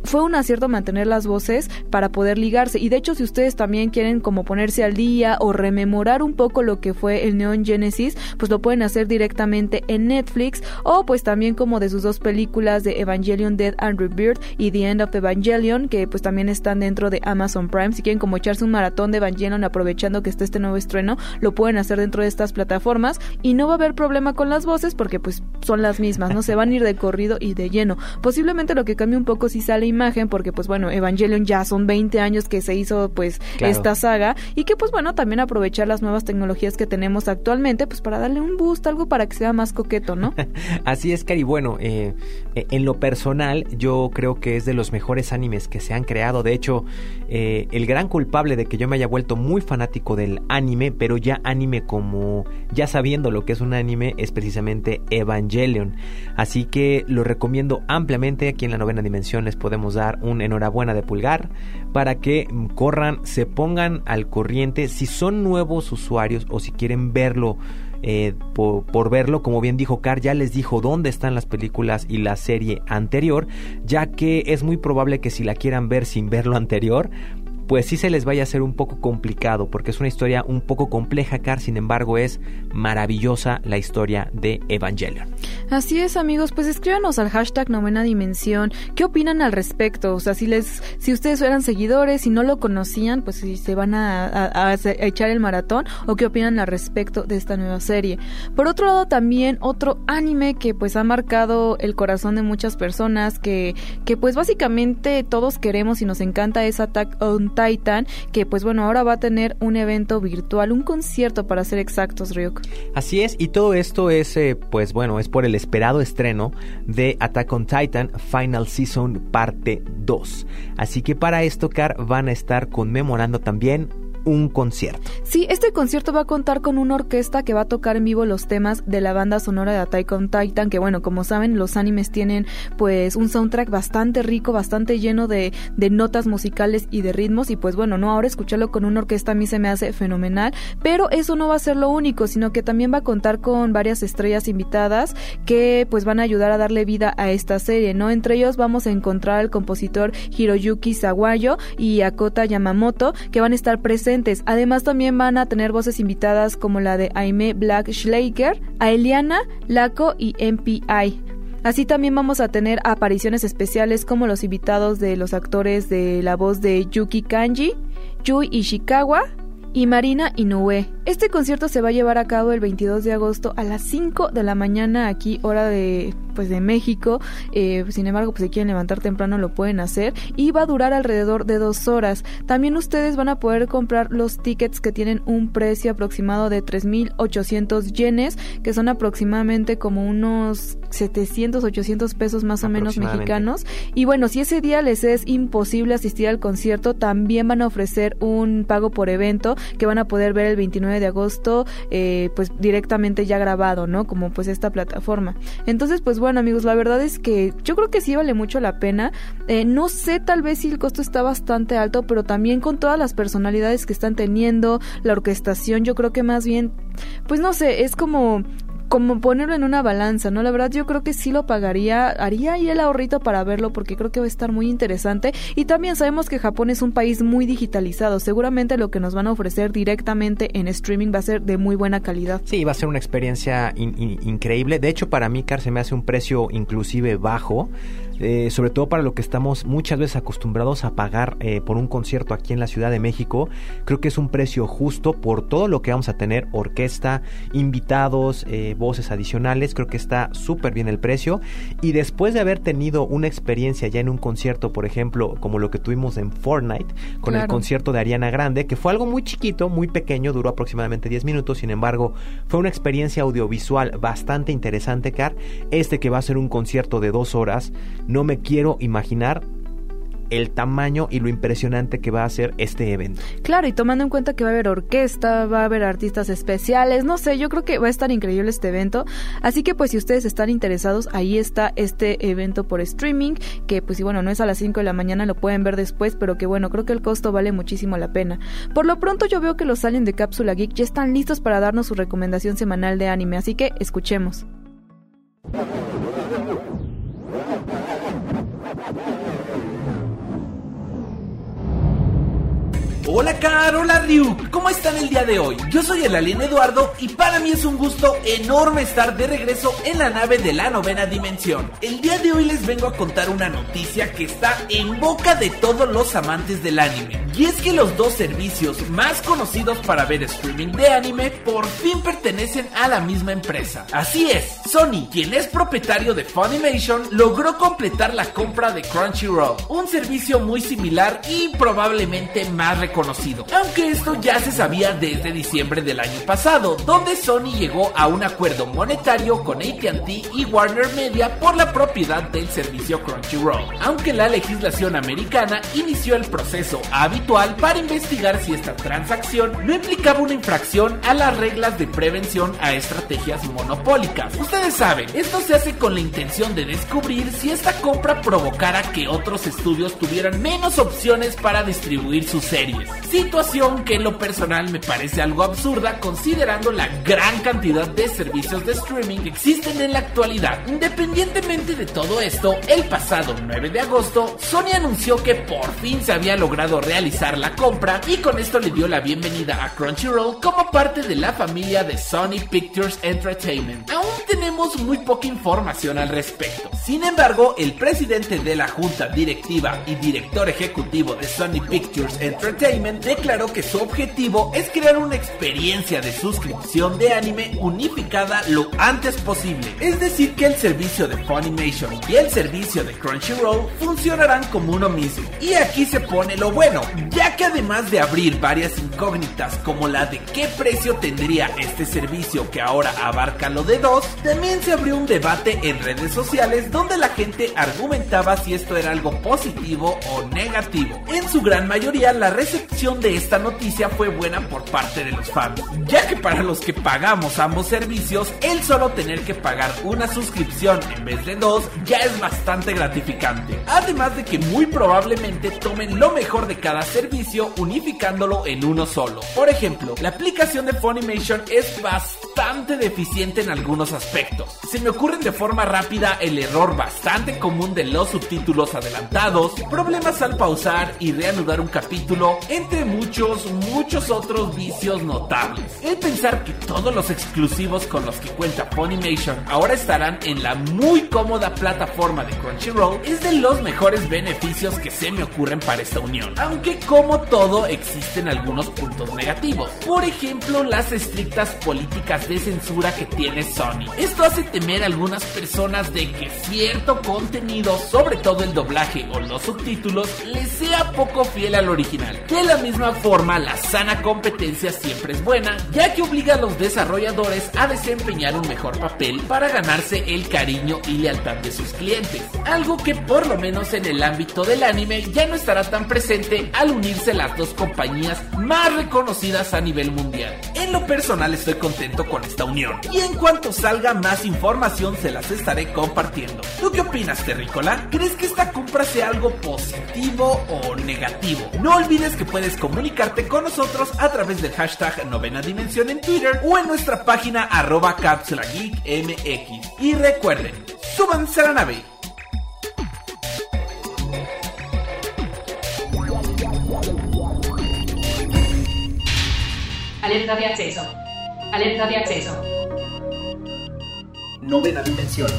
fue un acierto mantener las voces para poder ligarse. Y de hecho, si ustedes también quieren como ponerse al día o rememorar un poco lo que fue el Neon Genesis, pues lo pueden hacer directamente en Netflix o pues también como de sus dos películas de Evangelion Dead and Rebirth y The End of Evangelion, que pues también están dentro de Amazon Prime. Si quieren como echarse un maratón de Evangelion aprovechando que está este nuevo estreno, lo pueden hacer dentro de estas plataformas y no va a haber problema con las voces porque pues son las mismas, no se van a ir de corrido y de lleno. Posiblemente lo que cambie un poco si sale imagen, porque pues bueno, Evangelion ya son 20 años que se hizo pues esta saga y que pues bueno, también aprovechar las nuevas tecnologías que tenemos actualmente pues para darle un boost, algo para que sea más coqueto, ¿no? [LAUGHS] Así es, Cari. Bueno, eh, eh, en lo personal yo creo que es de los mejores animes que se han creado. De hecho, eh, el gran culpable de que yo me haya vuelto muy fanático del anime, pero ya anime como ya sabiendo lo que es un anime, es precisamente Evangelion. Así que lo recomiendo ampliamente. Aquí en la novena dimensión les podemos dar un enhorabuena de pulgar para que corran, se pongan al corriente si son nuevos usuarios o si quieren verlo. Eh, por, verlo, como bien dijo Car, ya les dijo dónde están las películas y la serie anterior, ya que es muy probable que si la quieran ver sin ver lo anterior, pues sí se les vaya a hacer un poco complicado, porque es una historia un poco compleja, Car, sin embargo es maravillosa la historia de Evangelion. Así es, amigos, pues escríbanos al hashtag novena dimensión, ¿qué opinan al respecto? O sea, si les, si ustedes eran seguidores y no lo conocían, pues si se van a, echar el maratón, o qué opinan al respecto de esta nueva serie. Por otro lado, también otro anime que pues ha marcado el corazón de muchas personas, que, que pues básicamente todos queremos y nos encanta es Attack on Titan, que pues bueno, ahora va a tener un evento virtual, un concierto para ser exactos, Ryuk. Así es, y todo esto es eh, pues bueno, es por el esperado estreno de Attack on Titan Final Season parte 2. Así que para esto, Car, van a estar conmemorando también un concierto. Sí, este concierto va a contar con una orquesta que va a tocar en vivo los temas de la banda sonora de Attack on Titan, que bueno, como saben, los animes tienen pues un soundtrack bastante rico, bastante lleno de, de notas musicales y de ritmos, y pues bueno, no, ahora escucharlo con una orquesta a mí se me hace fenomenal, pero eso no va a ser lo único, sino que también va a contar con varias estrellas invitadas que pues van a ayudar a darle vida a esta serie, ¿no? Entre ellos vamos a encontrar al compositor Hiroyuki Sawayo y Akota Yamamoto, que van a estar presentes Además también van a tener voces invitadas como la de Aime Black Schleicher, Aeliana, Laco y MPI. Así también vamos a tener apariciones especiales como los invitados de los actores de la voz de Yuki Kanji, Yui Ishikawa y Marina Inoue. Este concierto se va a llevar a cabo el 22 de agosto a las 5 de la mañana aquí hora de pues de México. Eh, sin embargo, pues si quieren levantar temprano lo pueden hacer y va a durar alrededor de dos horas. También ustedes van a poder comprar los tickets que tienen un precio aproximado de 3.800 yenes, que son aproximadamente como unos 700, 800 pesos más o menos mexicanos. Y bueno, si ese día les es imposible asistir al concierto, también van a ofrecer un pago por evento que van a poder ver el 29 de agosto, eh, pues directamente ya grabado, ¿no? Como pues esta plataforma. Entonces, pues bueno amigos, la verdad es que yo creo que sí vale mucho la pena. Eh, no sé tal vez si el costo está bastante alto, pero también con todas las personalidades que están teniendo, la orquestación, yo creo que más bien, pues no sé, es como como ponerlo en una balanza, ¿no? La verdad yo creo que sí lo pagaría, haría ahí el ahorrito para verlo porque creo que va a estar muy interesante y también sabemos que Japón es un país muy digitalizado, seguramente lo que nos van a ofrecer directamente en streaming va a ser de muy buena calidad. Sí, va a ser una experiencia increíble, de hecho para mí Car se me hace un precio inclusive bajo eh, sobre todo para lo que estamos muchas veces acostumbrados a pagar eh, por un concierto aquí en la Ciudad de México. Creo que es un precio justo por todo lo que vamos a tener, orquesta, invitados, eh, voces adicionales, creo que está súper bien el precio. Y después de haber tenido una experiencia ya en un concierto, por ejemplo, como lo que tuvimos en Fortnite, con el concierto de Ariana Grande, que fue algo muy chiquito, muy pequeño, duró aproximadamente 10 minutos, sin embargo, fue una experiencia audiovisual bastante interesante, Car. Este que va a ser un concierto de dos horas, no me quiero imaginar el tamaño y lo impresionante que va a ser este evento. Claro, y tomando en cuenta que va a haber orquesta, va a haber artistas especiales, no sé, yo creo que va a estar increíble este evento. Así que pues si ustedes están interesados, ahí está este evento por streaming, que pues bueno, no es a las 5 de la mañana, lo pueden ver después, pero que bueno, creo que el costo vale muchísimo la pena. Por lo pronto yo veo que los aliens de Cápsula Geek ya están listos para darnos su recomendación semanal de anime, así que escuchemos. Hola Car, hola Ryu, ¿cómo están el día de hoy? Yo soy el alien Eduardo y para mí es un gusto enorme estar de regreso en la nave de la novena dimensión. El día de hoy les vengo a contar una noticia que está en boca de todos los amantes del anime. Y es que los dos servicios más conocidos para ver streaming de anime por fin pertenecen a la misma empresa. Así es, Sony, quien es propietario de Funimation, logró completar la compra de Crunchyroll, un servicio muy similar y probablemente más reconocido Aunque esto ya se sabía desde diciembre del año pasado, donde Sony llegó a un acuerdo monetario con ATT y Warner Media por la propiedad del servicio Crunchyroll. Aunque la legislación americana inició el proceso habitual para investigar si esta transacción no implicaba una infracción a las reglas de prevención a estrategias monopólicas. Ustedes saben, esto se hace con la intención de descubrir si esta compra provocara que otros estudios tuvieran menos opciones para distribuir sus series. Situación que en lo personal me parece algo absurda considerando la gran cantidad de servicios de streaming que existen en la actualidad. Independientemente de todo esto, el pasado 9 de agosto, Sony anunció que por fin se había logrado realizar la compra y con esto le dio la bienvenida a Crunchyroll como parte de la familia de Sony Pictures Entertainment. Aún tenemos muy poca información al respecto. Sin embargo, el presidente de la junta directiva y director ejecutivo de Sony Pictures Entertainment declaró que su objetivo es crear una experiencia de suscripción de anime unificada lo antes posible. Es decir, que el servicio de Funimation y el servicio de Crunchyroll funcionarán como uno mismo. Y aquí se pone lo bueno, ya que además de abrir varias incógnitas como la de qué precio tendría este servicio que ahora abarca lo de dos, también se abrió un debate en redes sociales donde la gente argumentaba si esto era algo positivo o negativo. En su gran mayoría la recepción de esta noticia fue buena por parte de los fans, ya que para los que pagamos ambos servicios, el solo tener que pagar una suscripción en vez de dos ya es bastante gratificante. Además de que muy probablemente tomen lo mejor de cada servicio unificándolo en uno solo. Por ejemplo, la aplicación de Funimation es bastante deficiente en algunos aspectos. Se me ocurren de forma rápida el error bastante común de los subtítulos adelantados, problemas al pausar y reanudar un capítulo, entre muchos, muchos otros vicios notables. El pensar que todos los exclusivos con los que cuenta Funimation ahora estarán en la muy cómoda plataforma de Crunchyroll es de los mejores beneficios que se me ocurren para esta unión. Aunque como todo existen algunos puntos negativos. Por ejemplo, las estrictas políticas de censura que tiene Sony. Esto hace temer a algunas personas de que cierto contenido, sobre todo el doblaje o los subtítulos, les sea poco fiel al original. La misma forma, la sana competencia siempre es buena, ya que obliga a los desarrolladores a desempeñar un mejor papel para ganarse el cariño y lealtad de sus clientes. Algo que por lo menos en el ámbito del anime ya no estará tan presente al unirse las dos compañías más reconocidas a nivel mundial. En lo personal estoy contento con esta unión y en cuanto salga más información se las estaré compartiendo. ¿Tú qué opinas, Terrícola? ¿Crees que esta compra sea algo positivo o negativo? No olvides que puedes comunicarte con nosotros a través del hashtag Novena Dimensión en Twitter o en nuestra página arroba cápsula geek mx. Y recuerden, súbanse a la nave. Alerta de acceso. Alerta de acceso. Novena dimensión.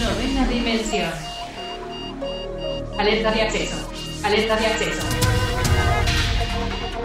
Novena dimensión. Alerta de acceso. Alerta de acceso.